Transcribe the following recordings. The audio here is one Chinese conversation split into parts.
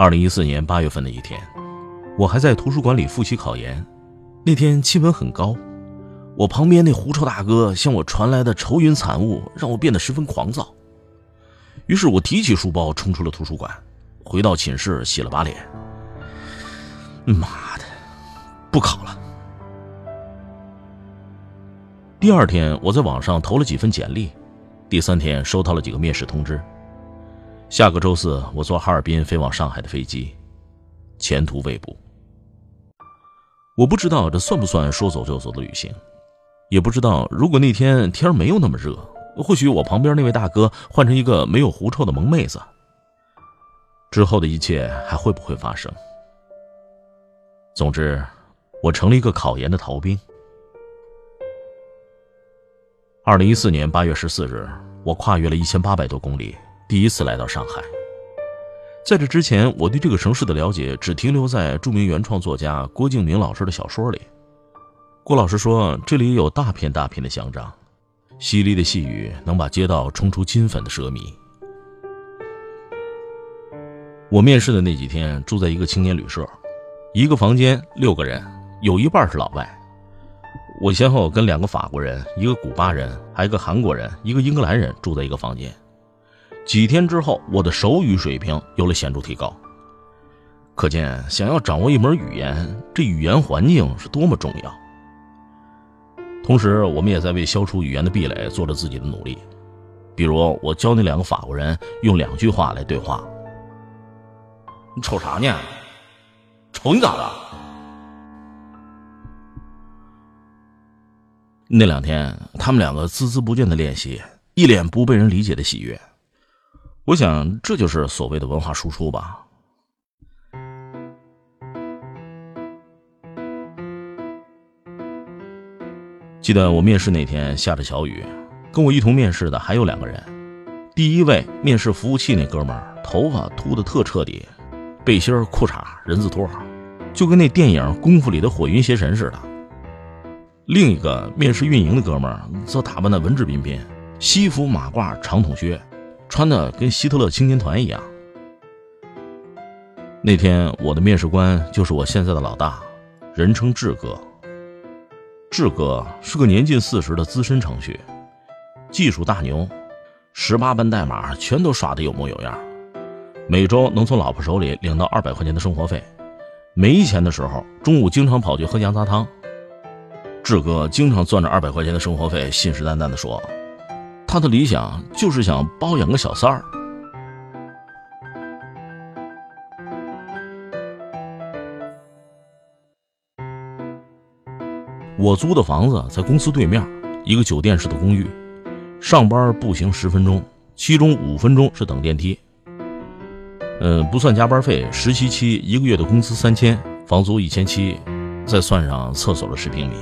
二零一四年八月份的一天，我还在图书馆里复习考研。那天气温很高，我旁边那狐臭大哥向我传来的愁云惨雾，让我变得十分狂躁。于是我提起书包冲出了图书馆，回到寝室洗了把脸。妈的，不考了。第二天，我在网上投了几份简历，第三天收到了几个面试通知。下个周四，我坐哈尔滨飞往上海的飞机，前途未卜。我不知道这算不算说走就走的旅行，也不知道如果那天天没有那么热，或许我旁边那位大哥换成一个没有狐臭的萌妹子，之后的一切还会不会发生？总之，我成了一个考研的逃兵。二零一四年八月十四日，我跨越了一千八百多公里。第一次来到上海，在这之前，我对这个城市的了解只停留在著名原创作家郭敬明老师的小说里。郭老师说，这里有大片大片的香樟，淅沥的细雨能把街道冲出金粉的奢靡。我面试的那几天住在一个青年旅社，一个房间六个人，有一半是老外。我先后跟两个法国人、一个古巴人、还有一个韩国人、一个英格兰人住在一个房间。几天之后，我的手语水平有了显著提高。可见，想要掌握一门语言，这语言环境是多么重要。同时，我们也在为消除语言的壁垒做着自己的努力。比如，我教那两个法国人用两句话来对话：“你瞅啥呢？瞅你咋的？”那两天，他们两个孜孜不倦的练习，一脸不被人理解的喜悦。我想，这就是所谓的文化输出吧。记得我面试那天下着小雨，跟我一同面试的还有两个人。第一位面试服务器那哥们儿，头发秃的特彻底，背心、裤衩、人字拖，就跟那电影《功夫》里的火云邪神似的。另一个面试运营的哥们儿，则打扮的文质彬彬，西服马褂、长筒靴。穿的跟希特勒青年团一样。那天我的面试官就是我现在的老大，人称志哥。志哥是个年近四十的资深程序，技术大牛，十八般代码全都耍的有模有样，每周能从老婆手里领到二百块钱的生活费。没钱的时候，中午经常跑去喝羊杂汤。志哥经常攥着二百块钱的生活费，信誓旦旦地说。他的理想就是想包养个小三儿。我租的房子在公司对面，一个酒店式的公寓。上班步行十分钟，其中五分钟是等电梯。嗯，不算加班费，实习期一个月的工资三千，房租一千七，再算上厕所的十平米。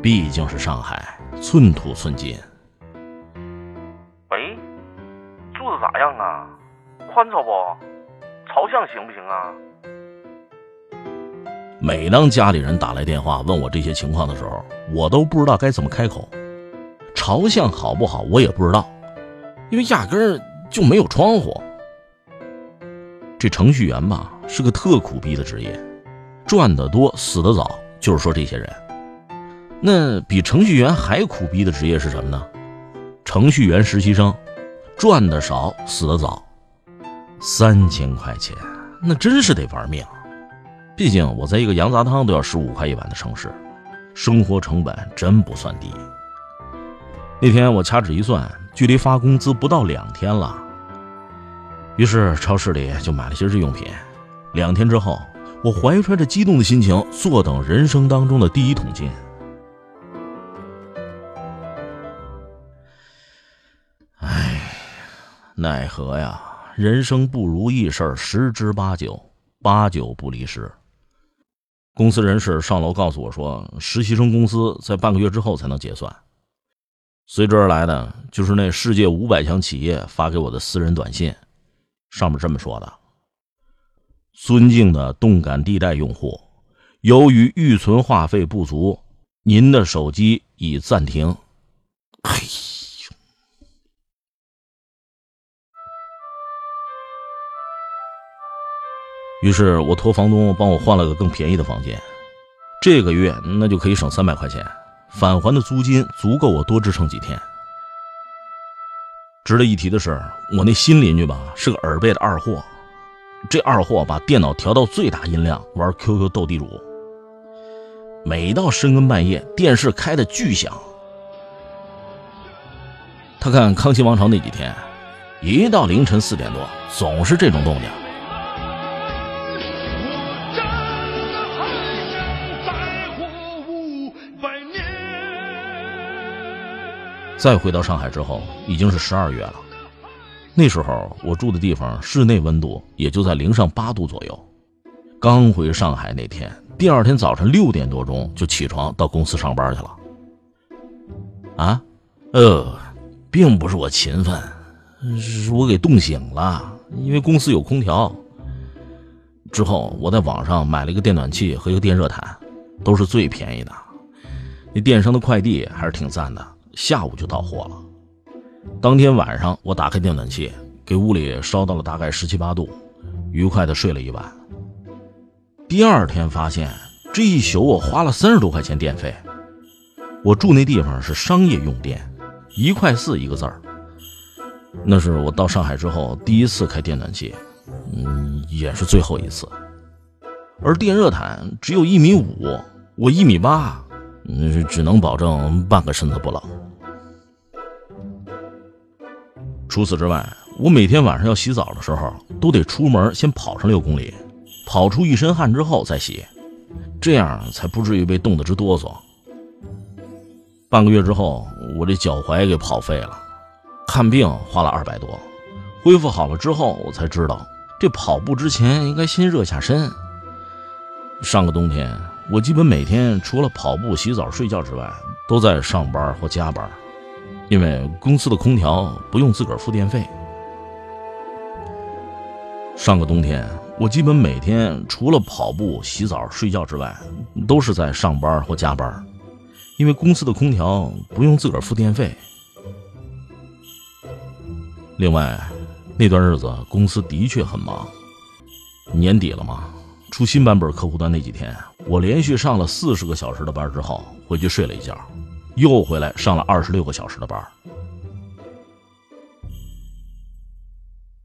毕竟是上海，寸土寸金。宽敞不？朝向行不行啊？每当家里人打来电话问我这些情况的时候，我都不知道该怎么开口。朝向好不好，我也不知道，因为压根就没有窗户。这程序员吧，是个特苦逼的职业，赚得多，死得早。就是说这些人，那比程序员还苦逼的职业是什么呢？程序员实习生。赚的少，死的早，三千块钱，那真是得玩命。毕竟我在一个羊杂汤都要十五块一碗的城市，生活成本真不算低。那天我掐指一算，距离发工资不到两天了，于是超市里就买了些日用品。两天之后，我怀揣着激动的心情，坐等人生当中的第一桶金。哎奈何呀，人生不如意事十之八九，八九不离十。公司人事上楼告诉我说，实习生工资在半个月之后才能结算。随之而来的就是那世界五百强企业发给我的私人短信，上面这么说的：“尊敬的动感地带用户，由于预存话费不足，您的手机已暂停。”嘿。于是我托房东帮我换了个更便宜的房间，这个月那就可以省三百块钱，返还的租金足够我多支撑几天。值得一提的是，我那新邻居吧是个耳背的二货，这二货把电脑调到最大音量玩 QQ 斗地主，每到深更半夜电视开的巨响。他看《康熙王朝》那几天，一到凌晨四点多总是这种动静。再回到上海之后，已经是十二月了。那时候我住的地方室内温度也就在零上八度左右。刚回上海那天，第二天早晨六点多钟就起床到公司上班去了。啊，呃，并不是我勤奋，是我给冻醒了，因为公司有空调。之后我在网上买了一个电暖气和一个电热毯，都是最便宜的。那电商的快递还是挺赞的。下午就到货了。当天晚上，我打开电暖气，给屋里烧到了大概十七八度，愉快的睡了一晚。第二天发现，这一宿我花了三十多块钱电费。我住那地方是商业用电，一块四一个字儿。那是我到上海之后第一次开电暖气，嗯，也是最后一次。而电热毯只有一米五，我一米八。嗯，只能保证半个身子不冷。除此之外，我每天晚上要洗澡的时候，都得出门先跑上六公里，跑出一身汗之后再洗，这样才不至于被冻得直哆嗦。半个月之后，我这脚踝给跑废了，看病花了二百多，恢复好了之后，我才知道这跑步之前应该先热下身。上个冬天。我基本每天除了跑步、洗澡、睡觉之外，都在上班或加班，因为公司的空调不用自个儿付电费。上个冬天，我基本每天除了跑步、洗澡、睡觉之外，都是在上班或加班，因为公司的空调不用自个儿付电费。另外，那段日子公司的确很忙，年底了嘛。出新版本客户端那几天，我连续上了四十个小时的班之后，回去睡了一觉，又回来上了二十六个小时的班。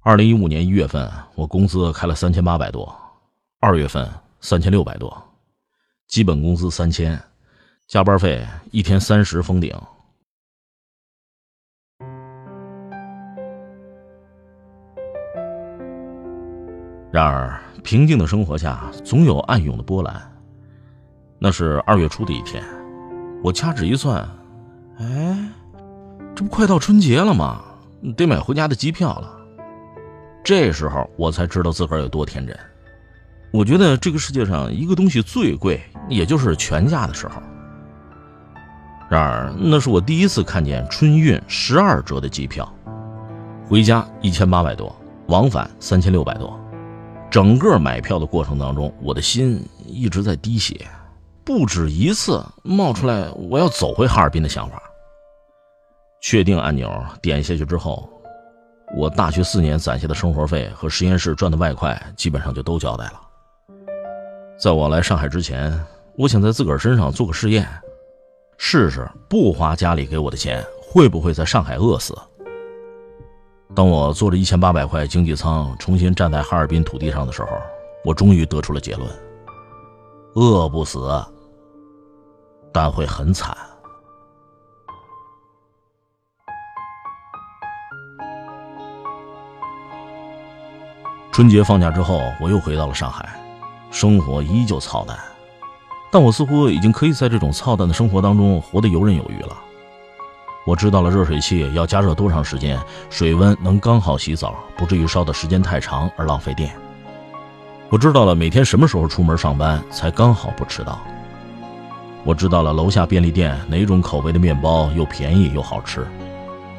二零一五年一月份，我工资开了三千八百多，二月份三千六百多，基本工资三千，加班费一天三十封顶。然而。平静的生活下，总有暗涌的波澜。那是二月初的一天，我掐指一算，哎，这不快到春节了吗？得买回家的机票了。这时候我才知道自个儿有多天真。我觉得这个世界上一个东西最贵，也就是全价的时候。然而，那是我第一次看见春运十二折的机票，回家一千八百多，往返三千六百多。整个买票的过程当中，我的心一直在滴血，不止一次冒出来我要走回哈尔滨的想法。确定按钮点下去之后，我大学四年攒下的生活费和实验室赚的外快基本上就都交代了。在我来上海之前，我想在自个儿身上做个试验，试试不花家里给我的钱会不会在上海饿死。当我坐着一千八百块经济舱重新站在哈尔滨土地上的时候，我终于得出了结论：饿不死，但会很惨。春节放假之后，我又回到了上海，生活依旧操蛋，但我似乎已经可以在这种操蛋的生活当中活得游刃有余了。我知道了热水器要加热多长时间，水温能刚好洗澡，不至于烧的时间太长而浪费电。我知道了每天什么时候出门上班才刚好不迟到。我知道了楼下便利店哪种口味的面包又便宜又好吃。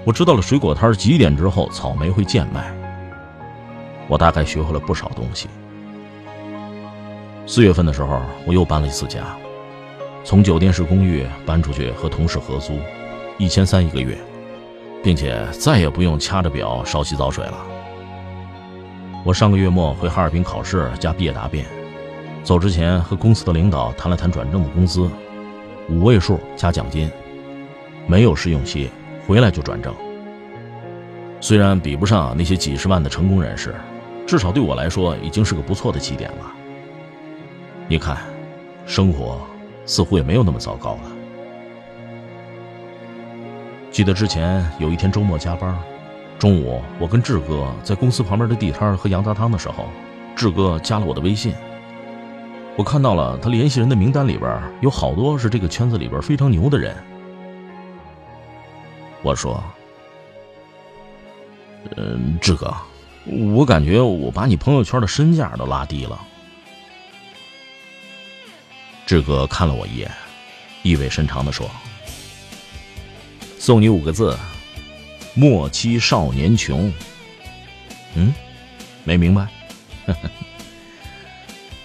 我知道了水果摊几点之后草莓会贱卖。我大概学会了不少东西。四月份的时候，我又搬了一次家，从酒店式公寓搬出去和同事合租。一千三一个月，并且再也不用掐着表烧洗澡水了。我上个月末回哈尔滨考试加毕业答辩，走之前和公司的领导谈了谈转正的工资，五位数加奖金，没有试用期，回来就转正。虽然比不上那些几十万的成功人士，至少对我来说已经是个不错的起点了。你看，生活似乎也没有那么糟糕了。记得之前有一天周末加班，中午我跟志哥在公司旁边的地摊喝羊杂汤的时候，志哥加了我的微信。我看到了他联系人的名单里边有好多是这个圈子里边非常牛的人。我说：“嗯，志哥，我感觉我把你朋友圈的身价都拉低了。”志哥看了我一眼，意味深长的说。送你五个字：莫欺少年穷。嗯，没明白。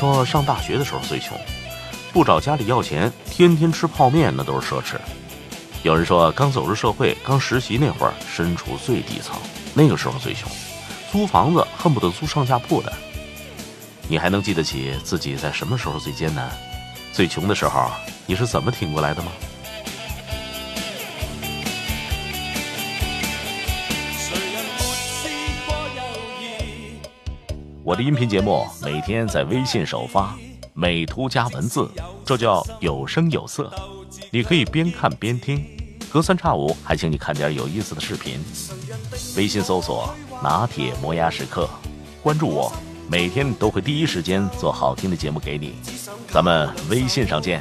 说上大学的时候最穷，不找家里要钱，天天吃泡面那都是奢侈。有人说刚走入社会，刚实习那会儿身处最底层，那个时候最穷，租房子恨不得租上下铺的。你还能记得起自己在什么时候最艰难、最穷的时候，你是怎么挺过来的吗？我的音频节目每天在微信首发，美图加文字，这叫有声有色。你可以边看边听，隔三差五还请你看点有意思的视频。微信搜索“拿铁磨牙时刻”，关注我，每天都会第一时间做好听的节目给你。咱们微信上见。